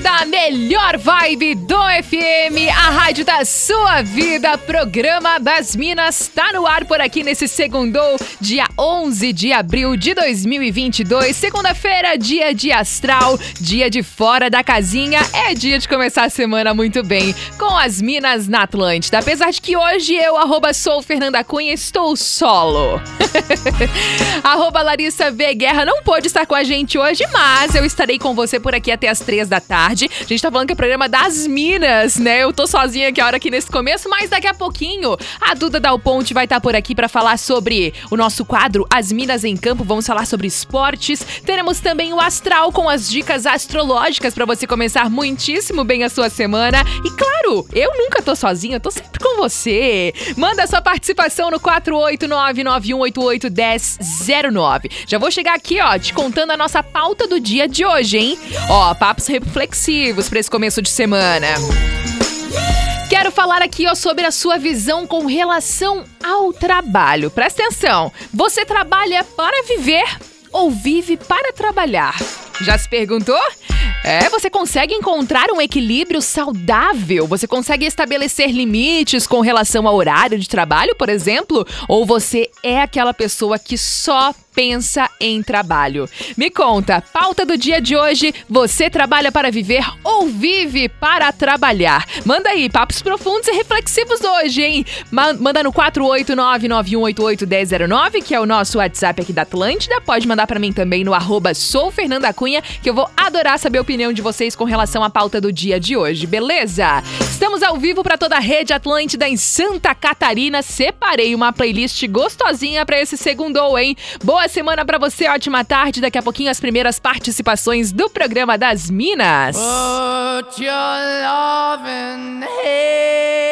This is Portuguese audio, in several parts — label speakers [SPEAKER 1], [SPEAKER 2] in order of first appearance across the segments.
[SPEAKER 1] Da melhor vibe do FM, a rádio da sua vida, programa das Minas, tá no ar por aqui nesse segundo, dia 11 de abril de 2022, segunda-feira, dia de astral, dia de fora da casinha, é dia de começar a semana muito bem, com as Minas na Atlântida, apesar de que hoje eu, arroba sou Fernanda Cunha, estou solo. arroba Larissa V Guerra não pôde estar com a gente hoje, mas eu estarei com você por aqui até as três da tarde tarde. A gente tá falando que é o programa das Minas, né? Eu tô sozinha aqui a hora aqui nesse começo, mas daqui a pouquinho a Duda Dal Ponte vai estar tá por aqui para falar sobre o nosso quadro As Minas em Campo. Vamos falar sobre esportes. Teremos também o Astral com as dicas astrológicas para você começar muitíssimo bem a sua semana. E claro, eu nunca tô sozinha, eu tô sempre com você. Manda sua participação no 48991881009. Já vou chegar aqui, ó, te contando a nossa pauta do dia de hoje, hein? Ó, papos reflexivos reflexivos para esse começo de semana. Quero falar aqui ó, sobre a sua visão com relação ao trabalho. Presta atenção. Você trabalha para viver ou vive para trabalhar? Já se perguntou? É, você consegue encontrar um equilíbrio saudável? Você consegue estabelecer limites com relação ao horário de trabalho, por exemplo? Ou você é aquela pessoa que só pensa em trabalho. Me conta, pauta do dia de hoje: você trabalha para viver ou vive para trabalhar? Manda aí, papos profundos e reflexivos hoje, hein? Manda no 48991881009, que é o nosso WhatsApp aqui da Atlântida. Pode mandar para mim também no arroba soufernandacunha, que eu vou adorar saber a opinião de vocês com relação à pauta do dia de hoje, beleza? Estamos ao vivo para toda a rede Atlântida em Santa Catarina. Separei uma playlist gostosinha para esse segundo, hein? Boa Boa semana para você, ótima tarde. Daqui a pouquinho as primeiras participações do programa das Minas. Put your loving hand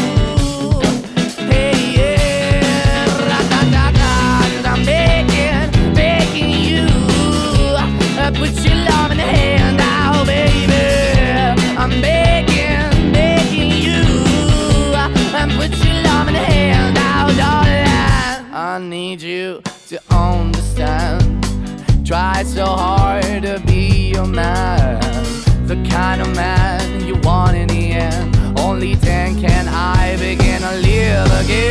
[SPEAKER 1] Try so hard to be your man. The kind of man you want in the end. Only then can I begin to live again.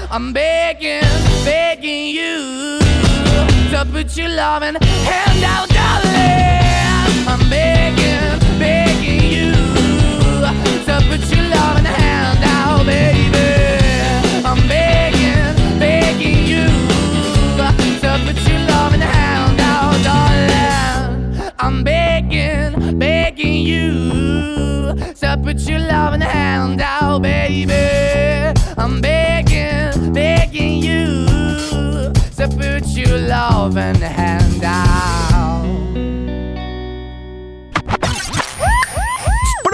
[SPEAKER 1] I'm begging, begging you to put your loving hand out, darling. I'm begging, begging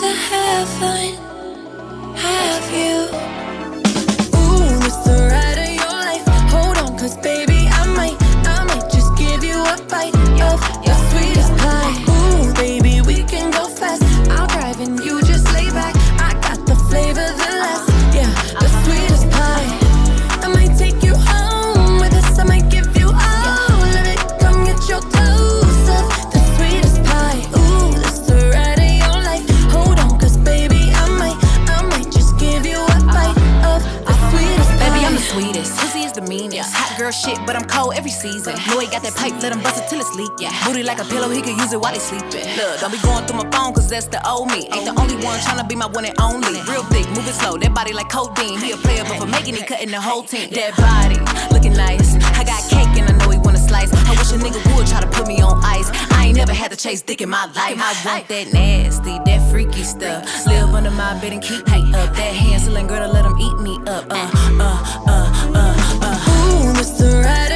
[SPEAKER 2] 혼자 season. He got that pipe, let him bust it till it's leak. Yeah. Booty like a pillow, he can use it while he sleeping. Look, don't be going through my phone, cause that's the old me. Ain't the only one tryna be my one and only. Real thick, moving slow, that body like codeine. He a player, but for making it, cutting the whole team. That body, looking nice. I got cake and I know he wanna slice. I wish a nigga would try to put me on ice. I ain't never had to chase dick in my life. I want that nasty, that freaky stuff. Live under my bed and keep me up. That Hansel and Gretel, let him eat me up. Uh, uh, uh, uh, uh.
[SPEAKER 3] Ooh, that's the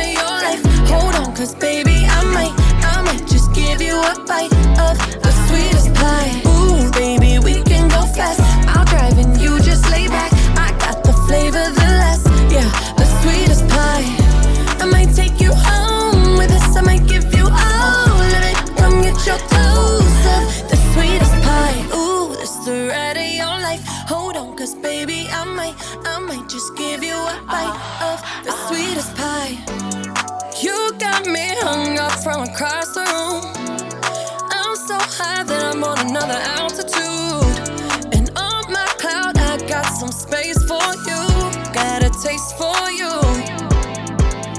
[SPEAKER 3] Hold on, cause baby, I might, I might just give you a bite of the sweetest pie. Ooh, baby, we can go fast. I'll drive and you just lay back. I got the flavor, the last, yeah, the sweetest pie. I might take you home with us. I might give got me hung up from across the room. I'm so high that I'm on another altitude. And on my cloud, I got some space for you. Got a taste for you.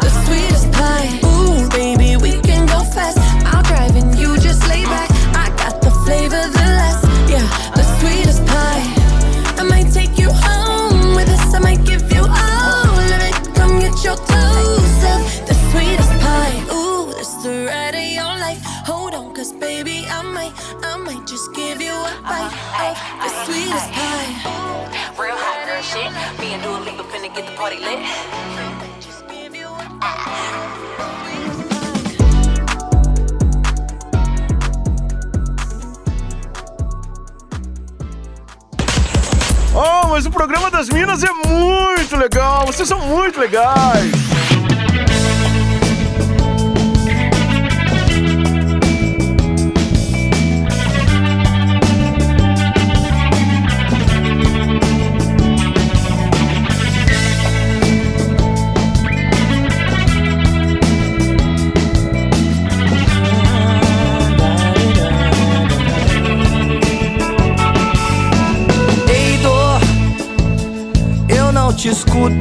[SPEAKER 3] the sweetest pie. Ooh, baby, we can go fast. I'll drive and you just lay back. I got the flavor, the last, yeah, the sweetest pie. I might take you home with us. I might give you all of it. Come get your the sweetest pie. Ooh, that's the ride of your life. Hold on, cause baby, I might, I might just give you a bite uh-huh. of the sweetest pie.
[SPEAKER 2] Real hot girl shit. Me and Dua Lipa finna get the party lit.
[SPEAKER 4] Oh, mas o programa das Minas é muito legal. Vocês são muito legais.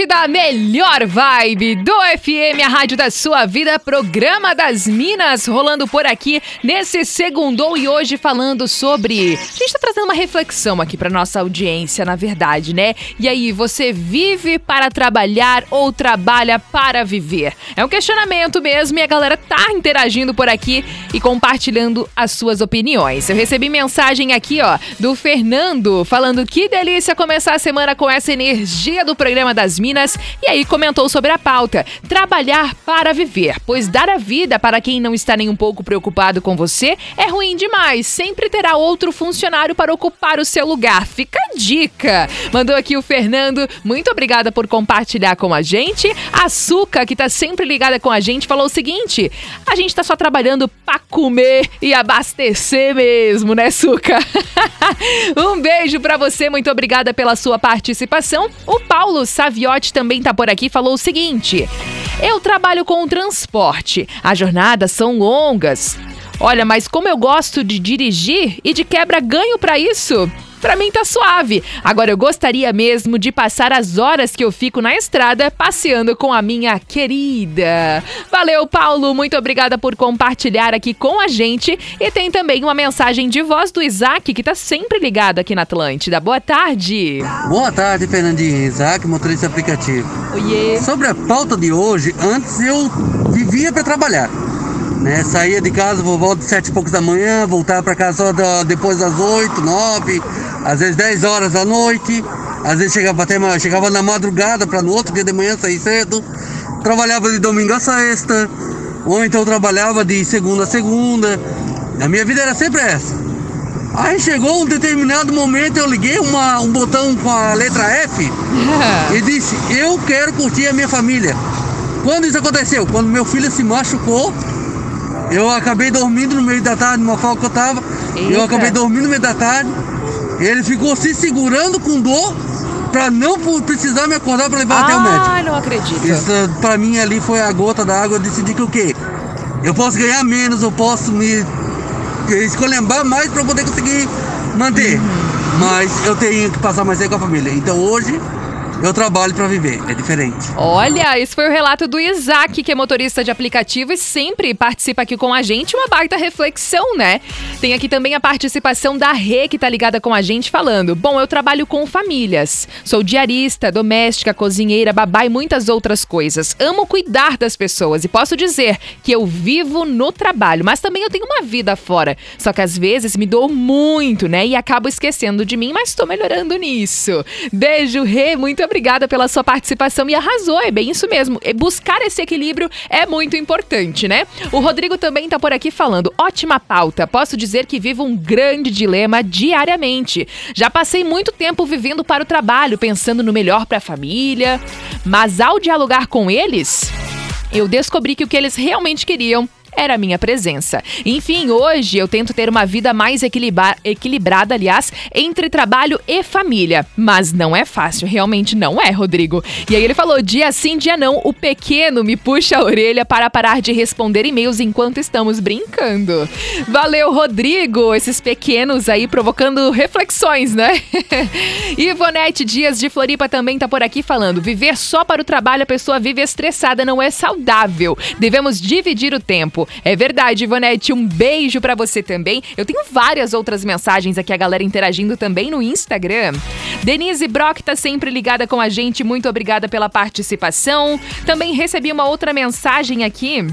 [SPEAKER 5] Atlântida, a melhor vibe do FM, a rádio da sua vida, programa das Minas, rolando por aqui nesse segundou e hoje falando sobre. A gente tá trazendo uma reflexão aqui pra nossa audiência, na verdade, né? E aí, você vive para trabalhar ou trabalha para viver? É um questionamento mesmo e a galera tá interagindo por aqui e compartilhando as suas opiniões. Eu recebi mensagem aqui, ó, do Fernando, falando que delícia começar a semana com essa energia do programa das Minas e aí comentou sobre a pauta: trabalhar para viver, pois dar a vida para quem não está nem um pouco preocupado com você é ruim demais. Sempre terá outro funcionário para ocupar o seu lugar. Fica a dica. Mandou aqui o Fernando. Muito obrigada por compartilhar com a gente. A Suca, que tá sempre ligada com a gente, falou o seguinte: a gente tá só trabalhando para comer e abastecer mesmo, né, Suca? um beijo para você, muito obrigada pela sua participação. O Paulo Saviotti também tá por aqui, falou o seguinte: Eu trabalho com transporte. As jornadas são longas. Olha, mas como eu gosto de dirigir e de quebra ganho para isso, Pra mim tá suave. Agora eu gostaria mesmo de passar as horas que eu fico na estrada passeando com a minha querida. Valeu, Paulo. Muito obrigada por compartilhar aqui com a gente. E tem também uma mensagem de voz do Isaac, que tá sempre ligado aqui na Atlântida. Boa tarde.
[SPEAKER 6] Boa tarde, Fernandinho. Isaac, motorista aplicativo.
[SPEAKER 5] Oiê.
[SPEAKER 6] Sobre a pauta de hoje, antes eu vivia para trabalhar. Né? Saía de casa por volta de sete e poucos da manhã, voltava para casa só da- depois das oito, nove, às vezes 10 horas da noite, às vezes chegava até chegava na madrugada para no outro dia de manhã sair cedo. Trabalhava de domingo a sexta, ou então trabalhava de segunda a segunda. A minha vida era sempre essa. Aí chegou um determinado momento, eu liguei uma- um botão com a letra F e disse: Eu quero curtir a minha família. Quando isso aconteceu? Quando meu filho se machucou, eu acabei dormindo no meio da tarde, numa folga que eu tava.
[SPEAKER 5] Eita.
[SPEAKER 6] Eu acabei dormindo no meio da tarde. Ele ficou se segurando com dor pra não precisar me acordar pra levar até o médico.
[SPEAKER 5] Ah, não acredito.
[SPEAKER 6] Isso pra mim ali foi a gota da água. Eu decidi que o quê? Eu posso ganhar menos, eu posso me escolhembar mais pra poder conseguir manter. Mas eu tenho que passar mais tempo com a família. Então hoje eu trabalho pra viver. É diferente.
[SPEAKER 5] Olha, esse foi o relato do Isaac, que é motorista de aplicativo e sempre participa aqui com a gente. Uma baita reflexão, né? Tem aqui também a participação da Rê, que tá ligada com a gente, falando: Bom, eu trabalho com famílias. Sou diarista, doméstica, cozinheira, babá e muitas outras coisas. Amo cuidar das pessoas e posso dizer que eu vivo no trabalho, mas também eu tenho uma vida fora. Só que às vezes me dou muito, né? E acabo esquecendo de mim, mas tô melhorando nisso. Beijo, Rê, muito obrigada pela sua participação e arrasou, é bem isso mesmo. Buscar esse equilíbrio é muito importante, né? O Rodrigo também tá por aqui falando, ótima pauta. Posso dizer que vivo um grande dilema diariamente. Já passei muito tempo vivendo para o trabalho, pensando no melhor para a família, mas ao dialogar com eles, eu descobri que o que eles realmente queriam era a minha presença. Enfim, hoje eu tento ter uma vida mais equilibra- equilibrada, aliás, entre trabalho e família. Mas não é fácil, realmente não é, Rodrigo. E aí ele falou: dia sim, dia não, o pequeno me puxa a orelha para parar de responder e-mails enquanto estamos brincando. Valeu, Rodrigo! Esses pequenos aí provocando reflexões, né? Ivonete Dias de Floripa também tá por aqui falando: viver só para o trabalho, a pessoa vive estressada, não é saudável. Devemos dividir o tempo. É verdade, Ivonete. Um beijo pra você também. Eu tenho várias outras mensagens aqui, a galera interagindo também no Instagram. Denise Brock tá sempre ligada com a gente. Muito obrigada pela participação. Também recebi uma outra mensagem aqui.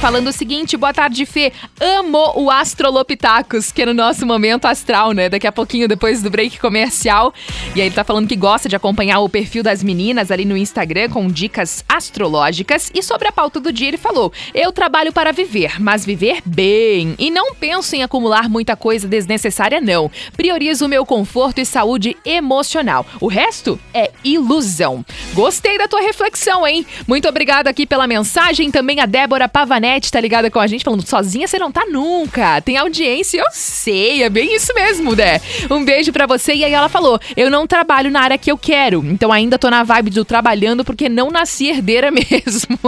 [SPEAKER 5] Falando o seguinte, boa tarde, Fê. Amo o Astrolopitacos, que é no nosso momento astral, né? Daqui a pouquinho, depois do break comercial. E aí ele tá falando que gosta de acompanhar o perfil das meninas ali no Instagram com dicas astrológicas. E sobre a pauta do dia, ele falou: Eu trabalho para viver, mas viver bem. E não penso em acumular muita coisa desnecessária, não. Priorizo o meu conforto e saúde emocional. O resto é ilusão. Gostei da tua reflexão, hein? Muito obrigada aqui pela mensagem. Também a Débora Pavanelli tá ligada com a gente, falando: sozinha você não tá nunca. Tem audiência, eu sei. É bem isso mesmo, né? Um beijo pra você. E aí ela falou: Eu não trabalho na área que eu quero. Então ainda tô na vibe do trabalhando porque não nasci herdeira mesmo.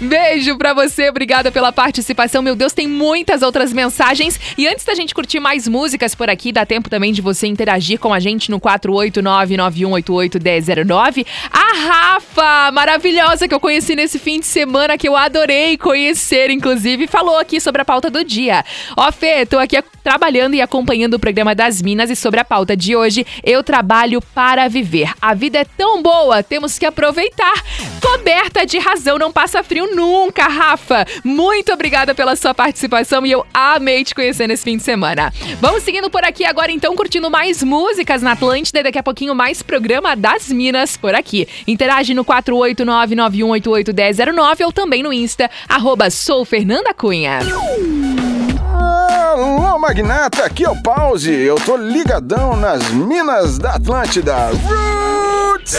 [SPEAKER 5] beijo pra você. Obrigada pela participação. Meu Deus, tem muitas outras mensagens. E antes da gente curtir mais músicas por aqui, dá tempo também de você interagir com a gente no 489-9188-1009. A Rafa, maravilhosa, que eu conheci nesse fim de semana, que eu adorei conhecer, inclusive, falou aqui sobre a pauta do dia. Ó, Fê, tô aqui trabalhando e acompanhando o programa das Minas e sobre a pauta de hoje, eu trabalho para viver. A vida é tão boa, temos que aproveitar. Coberta de razão, não passa frio nunca, Rafa. Muito obrigada pela sua participação e eu amei te conhecer nesse fim de semana. Vamos seguindo por aqui agora, então, curtindo mais músicas na Atlântida e daqui a pouquinho mais programa das Minas por aqui. Interage no 489-9188-1009 ou também no Insta, arroba sou Fernanda Cunha.
[SPEAKER 4] Alô, magnata, aqui é o Pause. Eu tô ligadão nas minas da Atlântida. Roots!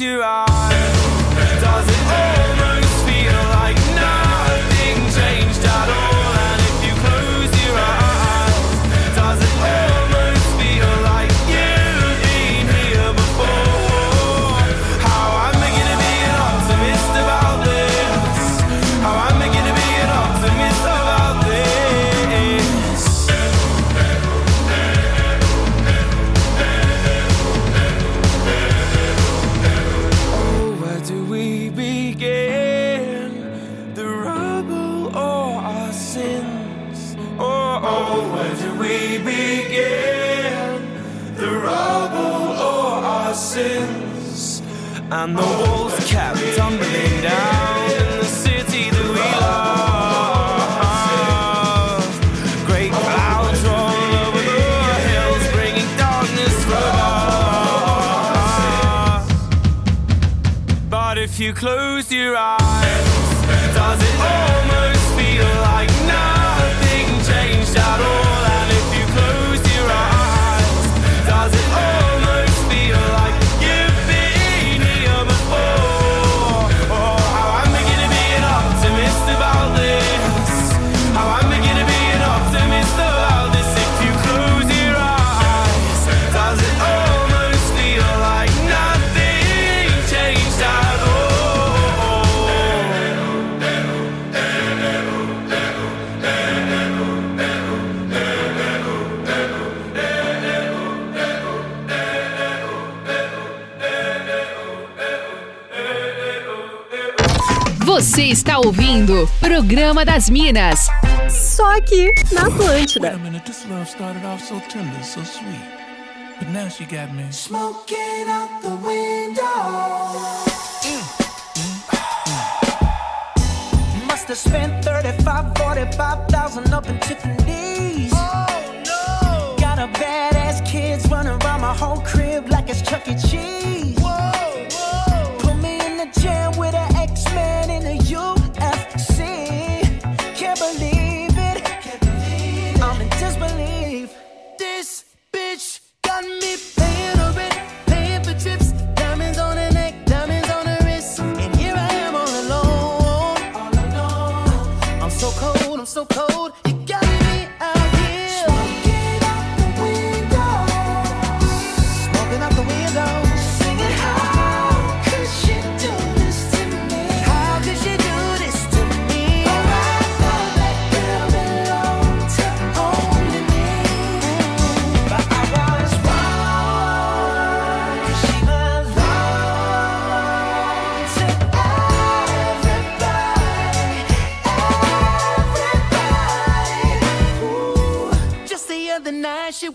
[SPEAKER 7] you
[SPEAKER 8] are. I know Programa das Minas.
[SPEAKER 9] Só aqui na Atlântida.
[SPEAKER 10] But now she got me
[SPEAKER 11] smoking out the window. Mm, mm.
[SPEAKER 1] Must have spent 35, 45,000 up in Tiffany's. Oh no! Got a badass kids running around my whole crib like it's Chuck E. Cheese. me paying rent, paying for trips, diamonds on her neck, diamonds on her. And here I am. All alone. I'm so cold, I'm so cold.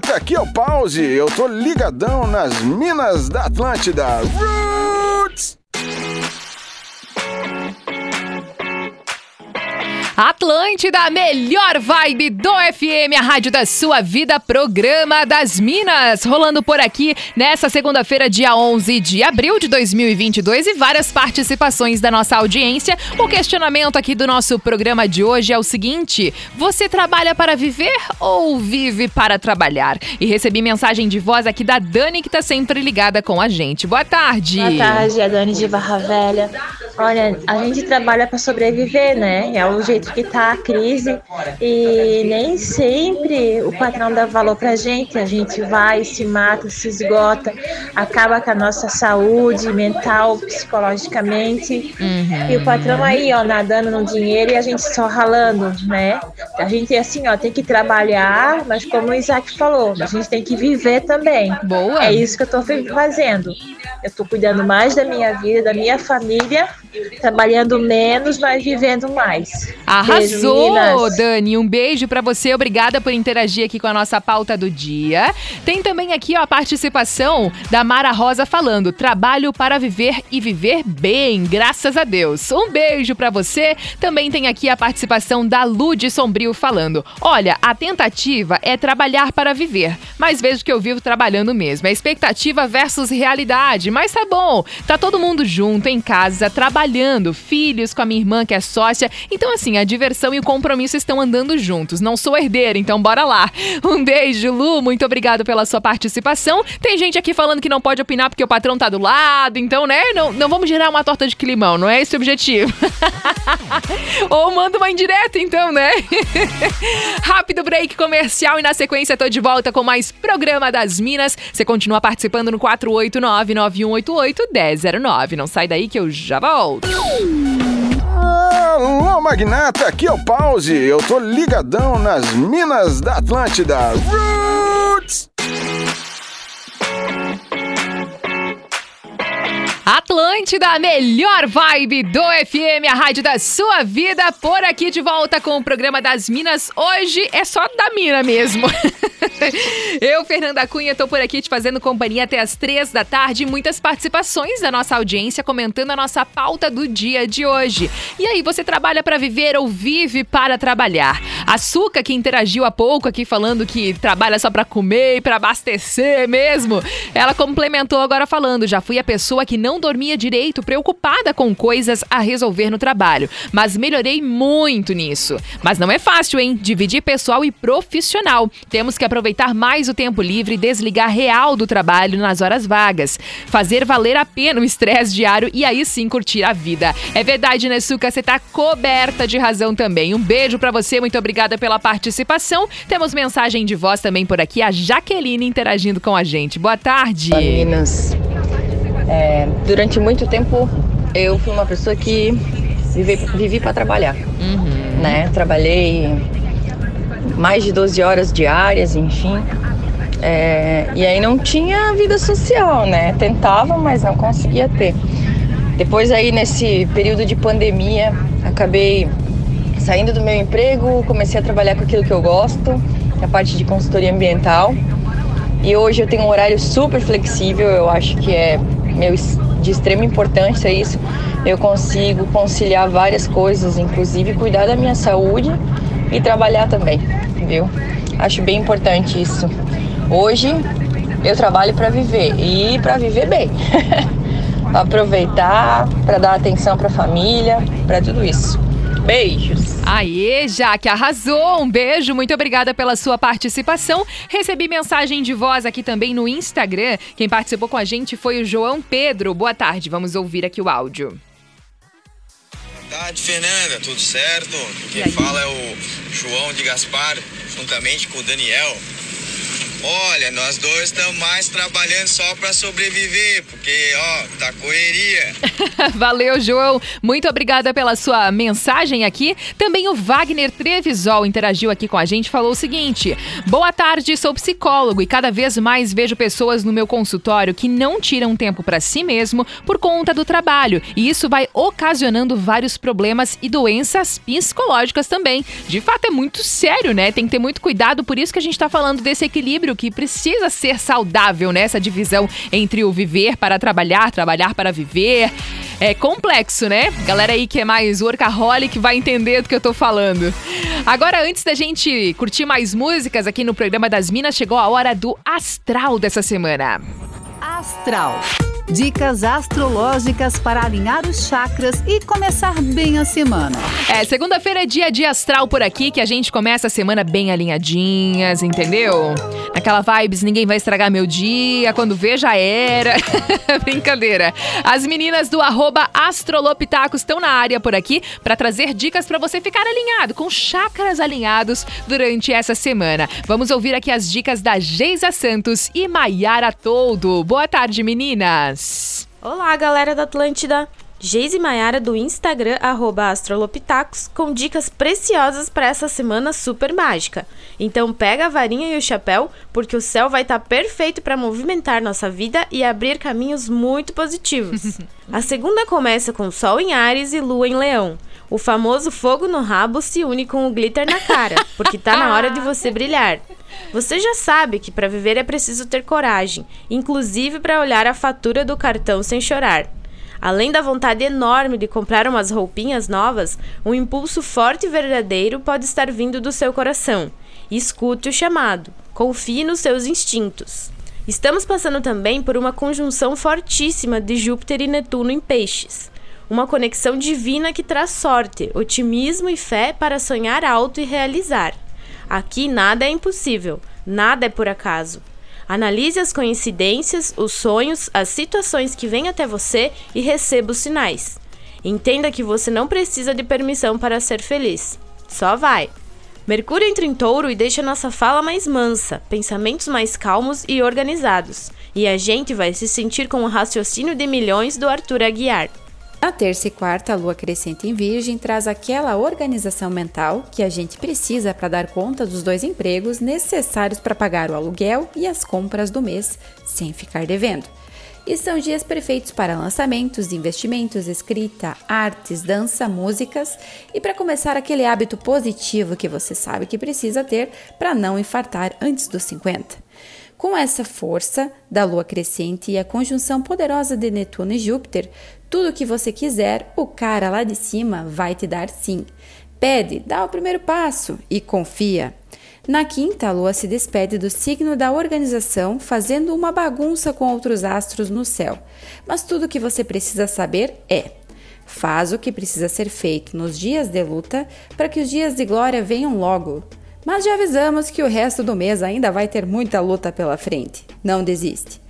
[SPEAKER 4] Magnata, aqui é o Pause. Eu tô ligadão nas minas da Atlântida. Roots!
[SPEAKER 5] Atlântida, a melhor vibe do FM, a rádio da sua vida, programa das Minas. Rolando por aqui nessa segunda-feira, dia 11 de abril de 2022 e várias participações da nossa audiência. O questionamento aqui do nosso programa de hoje é o seguinte: você trabalha para viver ou vive para trabalhar? E recebi mensagem de voz aqui da Dani, que tá sempre ligada com a gente. Boa tarde.
[SPEAKER 12] Boa tarde, é a Dani de Barra Velha. Olha, a gente trabalha para sobreviver, né? É o jeito que tá a crise e nem sempre o patrão dá valor pra gente. A gente vai, se mata, se esgota, acaba com a nossa saúde mental, psicologicamente. E o patrão aí, ó, nadando no dinheiro e a gente só ralando, né? A gente, assim, ó, tem que trabalhar, mas como o Isaac falou, a gente tem que viver também.
[SPEAKER 5] Boa.
[SPEAKER 12] É isso que eu tô fazendo. Eu tô cuidando mais da minha vida, da minha família, trabalhando menos, mas vivendo mais. Beijo,
[SPEAKER 5] Arrasou,
[SPEAKER 12] meninas.
[SPEAKER 5] Dani. Um beijo pra você. Obrigada por interagir aqui com a nossa pauta do dia. Tem também aqui ó, a participação da Mara Rosa falando: trabalho para viver e viver bem, graças a Deus. Um beijo pra você. Também tem aqui a participação da Lude Sombrio falando: olha, a tentativa é trabalhar para viver, mas vejo que eu vivo trabalhando mesmo. É expectativa versus realidade. Mas tá bom, tá todo mundo junto em casa, trabalhando, filhos com a minha irmã que é sócia. Então, assim, a diversão e o compromisso estão andando juntos. Não sou herdeira, então bora lá. Um beijo, Lu. Muito obrigado pela sua participação. Tem gente aqui falando que não pode opinar porque o patrão tá do lado, então, né? Não, não vamos gerar uma torta de climão, não é esse o objetivo. Ou manda uma indireta, então, né? Rápido break comercial e na sequência tô de volta com mais programa das Minas. Você continua participando no 489-9188-1009. Não sai daí que eu já volto.
[SPEAKER 4] Alô, Magnata, aqui é o Pause. Eu tô ligadão nas minas da Atlântida. Roots!
[SPEAKER 5] Atlântida, a melhor vibe do FM, a rádio da sua vida, por aqui de volta com o programa das Minas. Hoje é só da mina mesmo. Eu, Fernanda Cunha, tô por aqui te fazendo companhia até as três da tarde. Muitas participações da nossa audiência comentando a nossa pauta do dia de hoje. E aí, você trabalha para viver ou vive para trabalhar? A Suca, que interagiu há pouco aqui falando que trabalha só para comer e para abastecer mesmo, ela complementou agora falando: já fui a pessoa que não dormia direito, preocupada com coisas a resolver no trabalho, mas melhorei muito nisso. Mas não é fácil, hein? Dividir pessoal e profissional. Temos que aproveitar mais o tempo livre e desligar real do trabalho nas horas vagas. Fazer valer a pena o estresse diário e aí sim curtir a vida. É verdade, né? Você tá coberta de razão também. Um beijo pra você, muito obrigada pela participação. Temos mensagem de voz também por aqui, a Jaqueline interagindo com a gente. Boa tarde.
[SPEAKER 13] Minas. É, durante muito tempo eu fui uma pessoa que vivi, vivi para trabalhar, né? Trabalhei mais de 12 horas diárias, enfim. É, e aí não tinha vida social, né? Tentava, mas não conseguia ter. Depois aí nesse período de pandemia, acabei saindo do meu emprego, comecei a trabalhar com aquilo que eu gosto, que é a parte de consultoria ambiental. E hoje eu tenho um horário super flexível, eu acho que é meu de extrema importância isso. Eu consigo conciliar várias coisas, inclusive cuidar da minha saúde e trabalhar também, viu? Acho bem importante isso. Hoje eu trabalho para viver e para viver bem. Aproveitar, para dar atenção para a família, para tudo isso. Beijos.
[SPEAKER 5] Aê, Jaque, arrasou! Um beijo, muito obrigada pela sua participação. Recebi mensagem de voz aqui também no Instagram. Quem participou com a gente foi o João Pedro. Boa tarde, vamos ouvir aqui o áudio.
[SPEAKER 14] Boa tarde, Fernanda, tudo certo? Quem fala é o João de Gaspar, juntamente com o Daniel. Olha, nós dois estamos mais trabalhando só para sobreviver, porque, ó, tá correria.
[SPEAKER 5] Valeu, João. Muito obrigada pela sua mensagem aqui. Também o Wagner Trevisol interagiu aqui com a gente, falou o seguinte: Boa tarde, sou psicólogo e cada vez mais vejo pessoas no meu consultório que não tiram tempo para si mesmo por conta do trabalho, e isso vai ocasionando vários problemas e doenças psicológicas também. De fato é muito sério, né? Tem que ter muito cuidado, por isso que a gente tá falando desse equilíbrio que precisa ser saudável, né? Essa divisão entre o viver para trabalhar, trabalhar para viver. É complexo, né? Galera aí que é mais workaholic vai entender do que eu tô falando. Agora, antes da gente curtir mais músicas aqui no programa das Minas, chegou a hora do astral dessa semana.
[SPEAKER 15] Astral. Dicas astrológicas para alinhar os chakras e começar bem a semana.
[SPEAKER 5] É, segunda-feira é dia de astral por aqui, que a gente começa a semana bem alinhadinhas, entendeu? Naquela vibes, ninguém vai estragar meu dia, quando vê já era. Brincadeira. As meninas do arroba Astrolopitacos estão na área por aqui para trazer dicas para você ficar alinhado, com chakras alinhados durante essa semana. Vamos ouvir aqui as dicas da Geisa Santos e Maiara Toldo. Boa tarde, meninas.
[SPEAKER 16] Olá, galera da Atlântida! Geise Maiara do Instagram, arroba Astrolopitacos, com dicas preciosas para essa semana super mágica. Então pega a varinha e o chapéu, porque o céu vai estar tá perfeito para movimentar nossa vida e abrir caminhos muito positivos. a segunda começa com Sol em Ares e Lua em Leão. O famoso fogo no rabo se une com o glitter na cara, porque tá na hora de você brilhar. Você já sabe que para viver é preciso ter coragem, inclusive para olhar a fatura do cartão sem chorar. Além da vontade enorme de comprar umas roupinhas novas, um impulso forte e verdadeiro pode estar vindo do seu coração. Escute o chamado. Confie nos seus instintos. Estamos passando também por uma conjunção fortíssima de Júpiter e Netuno em Peixes. Uma conexão divina que traz sorte, otimismo e fé para sonhar alto e realizar. Aqui nada é impossível, nada é por acaso. Analise as coincidências, os sonhos, as situações que vêm até você e receba os sinais. Entenda que você não precisa de permissão para ser feliz. Só vai. Mercúrio entra em touro e deixa nossa fala mais mansa, pensamentos mais calmos e organizados. E a gente vai se sentir com o raciocínio de milhões do Arthur Aguiar.
[SPEAKER 17] Na terça e quarta, a lua crescente em Virgem traz aquela organização mental que a gente precisa para dar conta dos dois empregos necessários para pagar o aluguel e as compras do mês sem ficar devendo. E são dias perfeitos para lançamentos, investimentos, escrita, artes, dança, músicas e para começar aquele hábito positivo que você sabe que precisa ter para não infartar antes dos 50. Com essa força da lua crescente e a conjunção poderosa de Netuno e Júpiter, tudo o que você quiser, o cara lá de cima vai te dar sim. Pede, dá o primeiro passo e confia. Na quinta, a lua se despede do signo da organização, fazendo uma bagunça com outros astros no céu. Mas tudo o que você precisa saber é: faz o que precisa ser feito nos dias de luta para que os dias de glória venham logo. Mas já avisamos que o resto do mês ainda vai ter muita luta pela frente. Não desiste.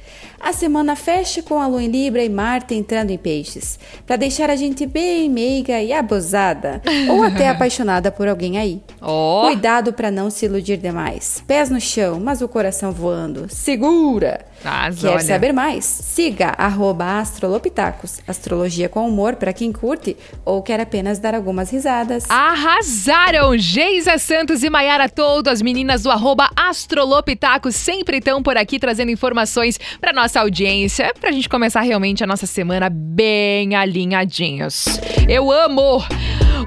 [SPEAKER 17] A semana fecha com a lua em Libra e Marte entrando em peixes, para deixar a gente bem meiga e abusada, ou até apaixonada por alguém aí.
[SPEAKER 5] Oh.
[SPEAKER 17] Cuidado para não se iludir demais. Pés no chão, mas o coração voando. Segura!
[SPEAKER 5] Mas,
[SPEAKER 17] Quer
[SPEAKER 5] olha.
[SPEAKER 17] saber mais? Siga arroba astrolopitacos, astrologia com humor para quem curte ou quer apenas dar algumas risadas.
[SPEAKER 5] Arrasaram! Geisa Santos e Maiara Toldo, as meninas do arroba Astrolopitacos, sempre estão por aqui trazendo informações para nossa audiência, pra gente começar realmente a nossa semana bem alinhadinhos. Eu amo!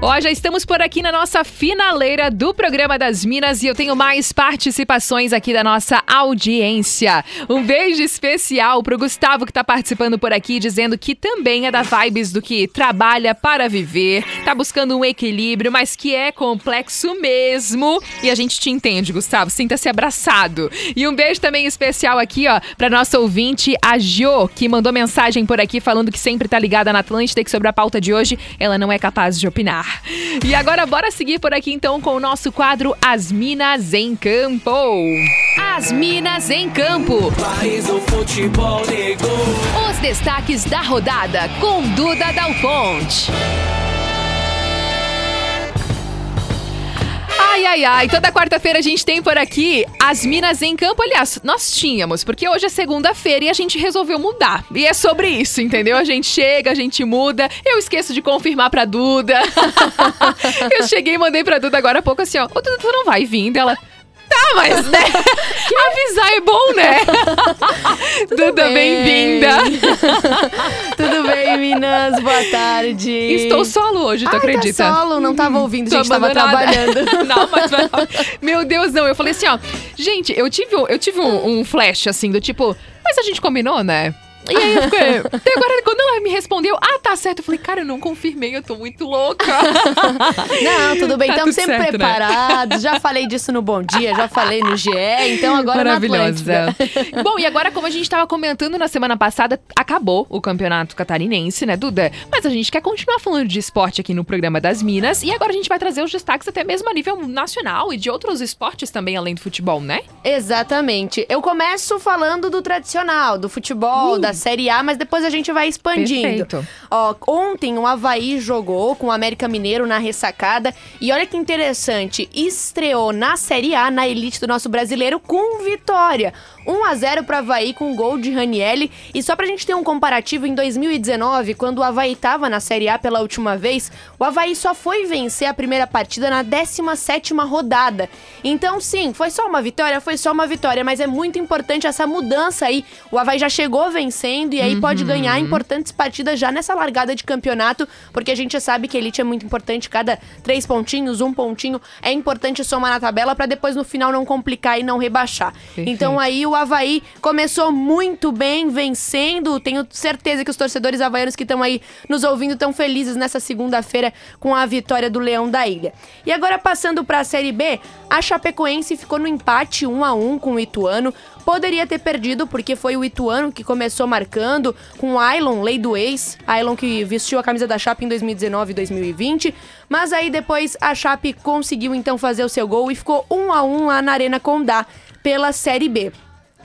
[SPEAKER 5] Ó, já estamos por aqui na nossa finaleira do programa das Minas e eu tenho mais participações aqui da nossa audiência. Um beijo especial pro Gustavo que tá participando por aqui, dizendo que também é da vibes do que trabalha para viver, tá buscando um equilíbrio, mas que é complexo mesmo. E a gente te entende, Gustavo, sinta-se abraçado. E um beijo também especial aqui, ó, pra nossa ouvinte, a Jo, que mandou mensagem por aqui falando que sempre tá ligada na Atlântida e que sobre a pauta de hoje ela não é capaz de opinar. E agora bora seguir por aqui então com o nosso quadro As Minas em Campo. As Minas em Campo.
[SPEAKER 8] País do futebol negou.
[SPEAKER 5] Os destaques da rodada com Duda Dal Ponte. Ai, ai, ai. Toda quarta-feira a gente tem por aqui as Minas em Campo. Aliás, nós tínhamos, porque hoje é segunda-feira e a gente resolveu mudar. E é sobre isso, entendeu? A gente chega, a gente muda. Eu esqueço de confirmar pra Duda. Eu cheguei e mandei pra Duda agora há pouco assim, ó. Ô, Duda, tu não vai vir dela. Tá, mas, né? Avisar é bom, né? Duda, bem-vinda.
[SPEAKER 18] Tudo bem, Minas? Boa tarde.
[SPEAKER 5] Estou solo hoje, tu
[SPEAKER 18] Ai,
[SPEAKER 5] acredita?
[SPEAKER 18] Tá solo, não tava ouvindo,
[SPEAKER 5] Tô
[SPEAKER 18] gente, tava trabalhando.
[SPEAKER 5] não, mas vai- Meu Deus, não. Eu falei assim, ó. Gente, eu tive, eu tive um, um flash assim, do tipo, mas a gente combinou, né? E aí eu fiquei. Até agora, quando ela me respondeu, ah, tá certo, eu falei, cara, eu não confirmei, eu tô muito louca.
[SPEAKER 18] Não, tudo bem,
[SPEAKER 5] Tá
[SPEAKER 18] estamos sempre
[SPEAKER 5] certo, né?
[SPEAKER 18] preparados. Já falei disso no Bom Dia, já falei no GE, então agora na
[SPEAKER 5] Maravilhosa.
[SPEAKER 18] Atlântida.
[SPEAKER 5] Bom, e agora, como a gente tava comentando na semana passada, acabou o campeonato catarinense, né, Duda? Mas a gente quer continuar falando de esporte aqui no programa das Minas. E agora a gente vai trazer os destaques até mesmo a nível nacional e de outros esportes também, além do futebol, né?
[SPEAKER 18] Exatamente. Eu começo falando do tradicional, do futebol, da Série A, mas depois a gente vai expandindo.
[SPEAKER 5] Perfeito.
[SPEAKER 18] Ó, ontem o Havaí jogou com o América Mineiro na ressacada. E olha que interessante, estreou na Série A, na elite do nosso brasileiro, com vitória. 1 a 0 para Havaí com gol de Ranielli. E só pra gente ter um comparativo, em 2019, quando o Havaí tava na Série A pela última vez, o Havaí só foi vencer a primeira partida na 17ª rodada. Então, sim, foi só uma vitória? Foi só uma vitória, mas é muito importante essa mudança aí. O Havaí já chegou vencendo e aí pode ganhar importantes partidas já nessa largada de campeonato, porque a gente sabe que a elite é muito importante, cada três pontinhos, um pontinho, é importante somar na tabela pra depois no final não complicar e não rebaixar.
[SPEAKER 5] Perfeito.
[SPEAKER 18] Então aí o Havaí começou muito bem, vencendo. Tenho certeza que os torcedores havaianos que estão aí nos ouvindo estão felizes nessa segunda-feira com a vitória do Leão da Ilha. E agora passando para a Série B, a Chapecoense ficou no empate 1 a 1 com o Ituano. Poderia ter perdido porque foi o Ituano que começou marcando com o Ailon, lei do ex. Ailon que vestiu a camisa da Chape em 2019 e 2020. Mas aí depois a Chape conseguiu então fazer o seu gol e ficou 1 a 1 lá na Arena Condá pela Série B.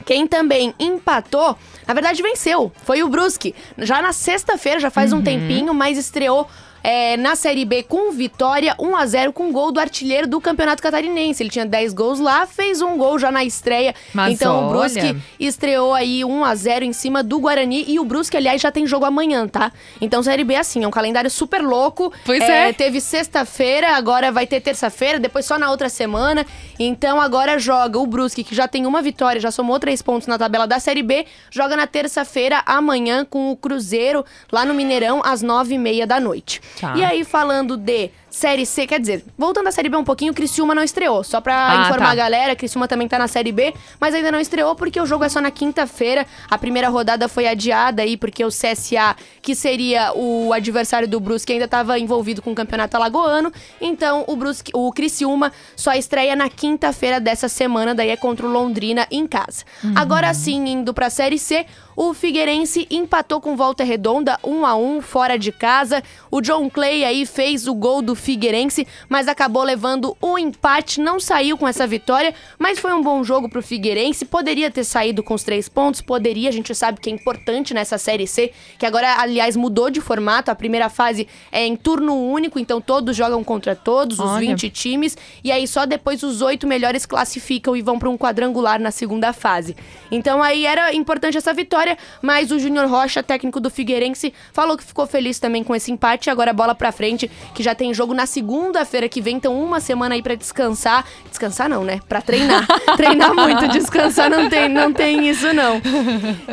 [SPEAKER 18] Quem também empatou, na verdade venceu, foi o Brusque. Já na sexta-feira, já faz um tempinho, mas estreou é, na Série B com vitória 1 a 0 com gol do artilheiro do Campeonato Catarinense. Ele tinha 10 gols lá, fez um gol já na estreia.
[SPEAKER 5] Mas
[SPEAKER 18] então o
[SPEAKER 5] olha.
[SPEAKER 18] Brusque estreou aí 1 a 0 em cima do Guarani e o Brusque, aliás, já tem jogo amanhã, tá? Então Série B é assim, é um calendário super louco.
[SPEAKER 5] Pois é.
[SPEAKER 18] Teve sexta-feira, agora vai ter terça-feira, depois só na outra semana. Então agora joga o Brusque, que já tem uma vitória, já somou três pontos na tabela da Série B, joga na terça-feira, amanhã, com o Cruzeiro, lá no Mineirão, às nove e meia da noite.
[SPEAKER 5] Tá.
[SPEAKER 18] E aí, falando de Série C, quer dizer, voltando à Série B um pouquinho, o Criciúma não estreou. Só pra
[SPEAKER 5] Ah,
[SPEAKER 18] informar
[SPEAKER 5] tá.
[SPEAKER 18] a galera, Criciúma também tá na Série B, mas ainda não estreou porque o jogo é só na quinta-feira. A primeira rodada foi adiada aí porque o CSA, que seria o adversário do Brusque, ainda estava envolvido com o Campeonato Alagoano. Então, o Brusque, o Criciúma só estreia na quinta-feira dessa semana, daí é contra o Londrina em casa. Agora sim, indo pra Série C, o Figueirense empatou com volta redonda, 1 a 1 fora de casa. O John Clay aí fez o gol do Figueirense, mas acabou levando o empate, não saiu com essa vitória, mas foi um bom jogo pro Figueirense. Poderia ter saído com os três pontos, poderia, a gente sabe que é importante nessa Série C, que agora, aliás, mudou de formato. A primeira fase é em turno único, então todos jogam contra todos, os
[SPEAKER 5] Olha.
[SPEAKER 18] 20 times, e aí só depois os oito melhores classificam e vão para um quadrangular na segunda fase. Então aí era importante essa vitória, mas o Júnior Rocha, técnico do Figueirense, falou que ficou feliz também com esse empate. Agora bola pra frente, que já tem jogo na segunda-feira que vem, então uma semana aí pra descansar. Descansar não, né? Pra treinar. treinar muito, descansar não tem, não tem isso não.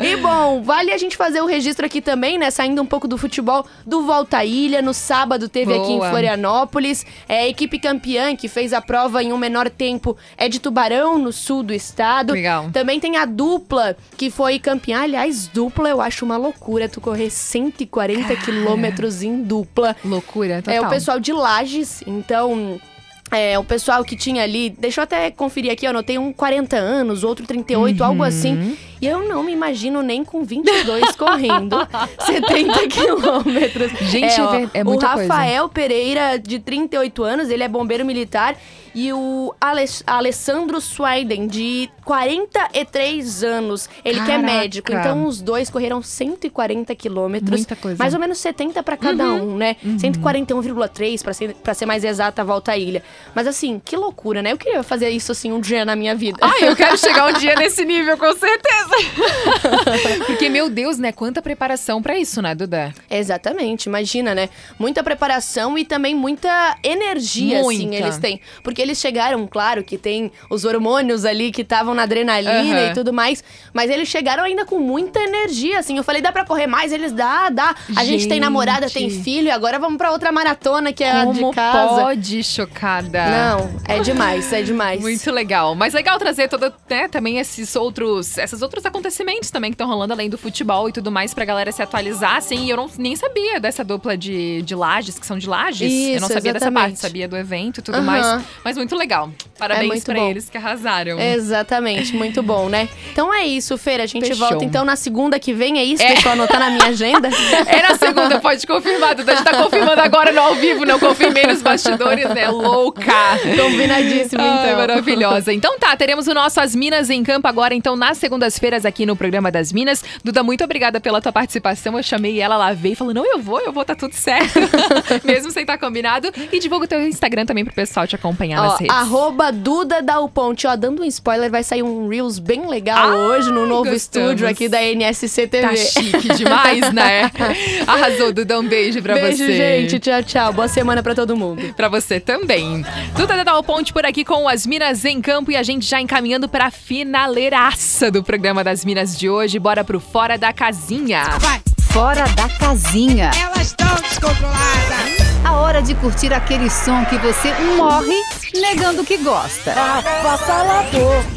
[SPEAKER 18] E bom, vale a gente fazer o registro aqui também, né? Saindo um pouco do futebol, do Volta Ilha. No sábado teve aqui em
[SPEAKER 5] Boa.
[SPEAKER 18] Florianópolis. É, a equipe campeã que fez a prova em um menor tempo é de Tubarão, no sul do estado.
[SPEAKER 5] Legal.
[SPEAKER 18] Também tem a dupla que foi campeã. Aliás, dupla eu acho uma loucura tu correr 140 quilômetros em dupla.
[SPEAKER 5] Loucura, total.
[SPEAKER 18] É o pessoal de Então. É, o pessoal que tinha ali, deixa eu até conferir aqui, eu anotei um 40 anos, outro 38, algo
[SPEAKER 5] Uhum.
[SPEAKER 18] assim. E eu não me imagino nem com 22 correndo 70 quilômetros.
[SPEAKER 5] Gente,
[SPEAKER 18] ó,
[SPEAKER 5] é ver- é muita
[SPEAKER 18] O
[SPEAKER 5] coisa.
[SPEAKER 18] Rafael Pereira, de 38 anos, ele é bombeiro militar. E o Ale- Alessandro Swiden, de 43 anos, ele que é
[SPEAKER 5] Caraca.
[SPEAKER 18] médico. Então, os dois correram 140 quilômetros.
[SPEAKER 5] Muita coisa.
[SPEAKER 18] Mais ou menos 70 para cada
[SPEAKER 5] Uhum.
[SPEAKER 18] um, né? 141,3 para ser, pra ser mais exata a volta à ilha. Mas assim, que loucura, né? Eu queria fazer isso assim um dia na minha vida.
[SPEAKER 5] Ai, eu quero chegar um dia nesse nível, com certeza. Porque, meu Deus, né? Quanta preparação pra isso, né, Duda?
[SPEAKER 18] Exatamente, imagina, né? Muita preparação e também muita energia, assim,
[SPEAKER 5] Muita.
[SPEAKER 18] eles têm. Porque eles chegaram, claro, que tem os hormônios ali que estavam na adrenalina
[SPEAKER 5] Aham.
[SPEAKER 18] e tudo mais, mas eles chegaram ainda com muita energia, assim. Eu falei, dá pra correr mais? Eles, dá, dá. A gente, tem namorada, tem
[SPEAKER 5] Gente.
[SPEAKER 18] filho e agora vamos pra outra maratona que é a
[SPEAKER 5] Como
[SPEAKER 18] de casa.
[SPEAKER 5] pode, chocada?
[SPEAKER 18] Não, é demais, é demais.
[SPEAKER 5] Muito legal. Mas legal trazer toda, né, também esses outros, esses outros acontecimentos também que estão rolando além do futebol e tudo mais pra galera se atualizar, assim. E eu não, nem sabia dessa dupla de, de lajes, que são de lajes. eu não
[SPEAKER 18] Isso,
[SPEAKER 5] sabia dessa
[SPEAKER 18] exatamente.
[SPEAKER 5] parte, sabia do evento e tudo
[SPEAKER 18] Aham.
[SPEAKER 5] mais. Mas muito legal. Parabéns
[SPEAKER 18] É muito
[SPEAKER 5] pra
[SPEAKER 18] bom.
[SPEAKER 5] eles que arrasaram.
[SPEAKER 18] Exatamente, muito bom, né? Então é isso, Feira. A gente
[SPEAKER 5] Fechou.
[SPEAKER 18] volta então na segunda que vem, é isso?
[SPEAKER 5] É.
[SPEAKER 18] Deixa eu anotar na minha agenda.
[SPEAKER 5] É na segunda, pode confirmar, Duda. A gente tá confirmando agora no ao vivo, não confirmei nos bastidores, né? Louca!
[SPEAKER 18] Combinadíssimo,
[SPEAKER 5] Ai,
[SPEAKER 18] então.
[SPEAKER 5] maravilhosa. Então tá, teremos o nosso As Minas em Campo agora, então, nas segundas-feiras aqui no programa das Minas. Duda, muito obrigada pela tua participação. Eu chamei ela, ela veio e falou: não, eu vou, eu vou, tá tudo certo. Mesmo sem estar combinado. E divulga o teu Instagram também pro pessoal te acompanhar nas
[SPEAKER 18] Ó,
[SPEAKER 5] redes.
[SPEAKER 18] arroba Duda Dal Ponte. Ó, dando um spoiler, vai sair um Reels bem legal hoje no novo
[SPEAKER 5] gostamos.
[SPEAKER 18] estúdio aqui da NSC TV.
[SPEAKER 5] Tá chique demais, né? Arrasou, Duda. Um beijo pra
[SPEAKER 18] Beijo,
[SPEAKER 5] você.
[SPEAKER 18] gente. Tchau, tchau. Boa semana pra todo mundo.
[SPEAKER 5] Pra você também. Duda Dal Ponte por aqui com as Minas em Campo e a gente já encaminhando pra finaleiraça do programa das Minas de hoje. Bora pro Fora da Casinha.
[SPEAKER 15] Fora da casinha.
[SPEAKER 19] Elas estão descontroladas.
[SPEAKER 15] A hora de curtir aquele som que você morre negando que gosta.
[SPEAKER 19] Avassalador.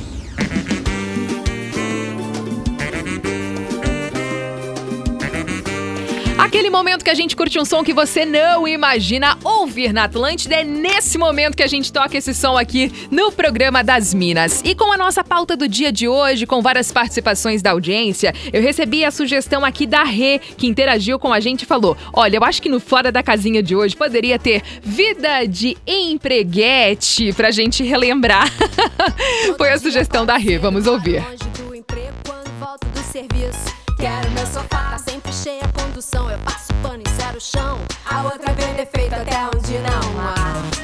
[SPEAKER 5] Aquele momento que a gente curte um som que você não imagina ouvir na Atlântida, é nesse momento que a gente toca esse som aqui no programa das Minas. E com a nossa pauta do dia de hoje, com várias participações da audiência, eu recebi a sugestão aqui da Rê, que interagiu com a gente e falou: Olha, eu acho que no Fora da Casinha de hoje poderia ter vida de empreguete pra gente relembrar. Foi a sugestão da Rê, vamos ouvir.
[SPEAKER 20] do emprego quando volto do serviço. Quero meu sofá, tá sempre cheia a condução. Eu passo pano e zero chão. A outra vê defeito até onde não há.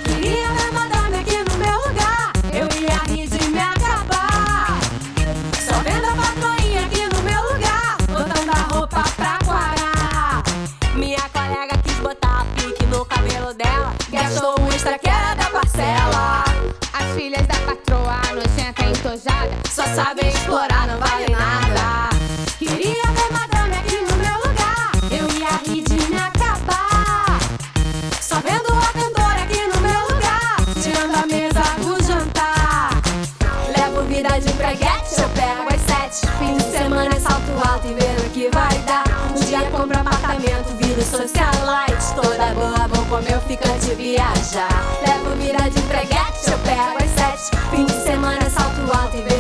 [SPEAKER 20] Queria ver madame aqui no meu lugar. Eu ia rir de me acabar. Só vendo a patroinha aqui no meu lugar. Botando a roupa pra quarar. Minha colega quis botar pique no cabelo dela. Gastou um extra que era da parcela. As filhas da patroa, nojenta e entojada. Só sabem explorar, não vale socialite. Toda boa, vou comer o ficante viajar. Levo vida de preguete, eu pego as sete. Fim de semana salto alto e ver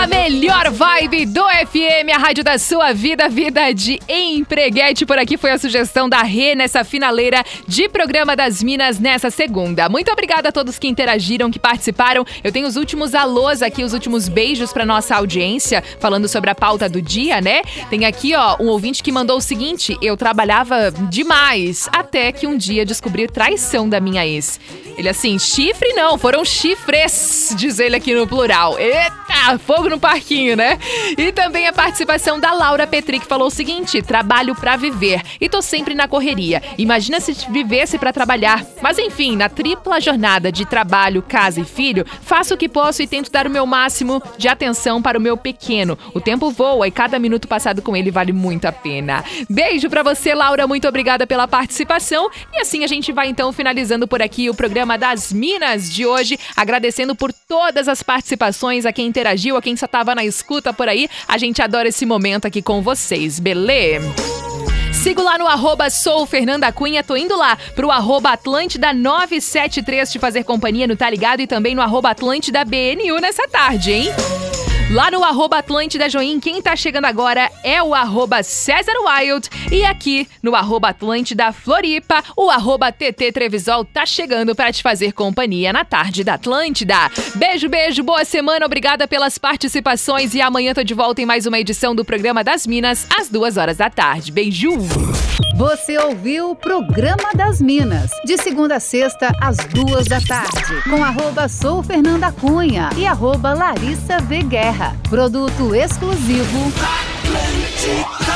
[SPEAKER 5] a melhor vibe do FM, a rádio da sua vida, vida de empreguete. Por aqui foi a sugestão da Rê nessa finaleira de programa das Minas nessa segunda. Muito obrigada a todos que interagiram, que participaram. Eu tenho os últimos alôs aqui, os últimos beijos para nossa audiência, falando sobre a pauta do dia, né? Tem aqui, ó, um ouvinte que mandou o seguinte: eu trabalhava demais até que um dia descobri traição da minha ex. Ele assim, chifre não, foram chifres, diz ele aqui no plural. Eita, fogo no parquinho, né? E também a participação da Laura Petri, que falou o seguinte: trabalho pra viver e tô sempre na correria. Imagina se vivesse pra trabalhar. Mas enfim, na tripla jornada de trabalho, casa e filho, faço o que posso e tento dar o meu máximo de atenção para o meu pequeno. O tempo voa e cada minuto passado com ele vale muito a pena. Beijo pra você, Laura, muito obrigada pela participação. E assim a gente vai então finalizando por aqui o programa das Minas de hoje, agradecendo por todas as participações, a quem interagiu, a quem só tava na escuta por aí. A gente adora esse momento aqui com vocês, beleza? Sigo lá no arroba sou Fernanda Cunha, tô indo lá pro arroba Atlântida 973 te fazer companhia no Tá Ligado e também no arroba Atlântida BNU nessa tarde, hein? Lá no arroba Atlântida Join, quem tá chegando agora é o arroba César Wild. E aqui no arroba Atlântida Floripa, o arroba TT Trevisol tá chegando para te fazer companhia na tarde da Atlântida. Beijo, beijo, boa semana, obrigada pelas participações e amanhã tô de volta em mais uma edição do Programa das Minas, às duas horas da tarde. Beijo!
[SPEAKER 15] Você ouviu o Programa das Minas, de segunda a sexta, às duas da tarde, com arroba Sou Fernanda Cunha e arroba Larissa V. Guerra. Produto exclusivo.
[SPEAKER 21] Atlântica.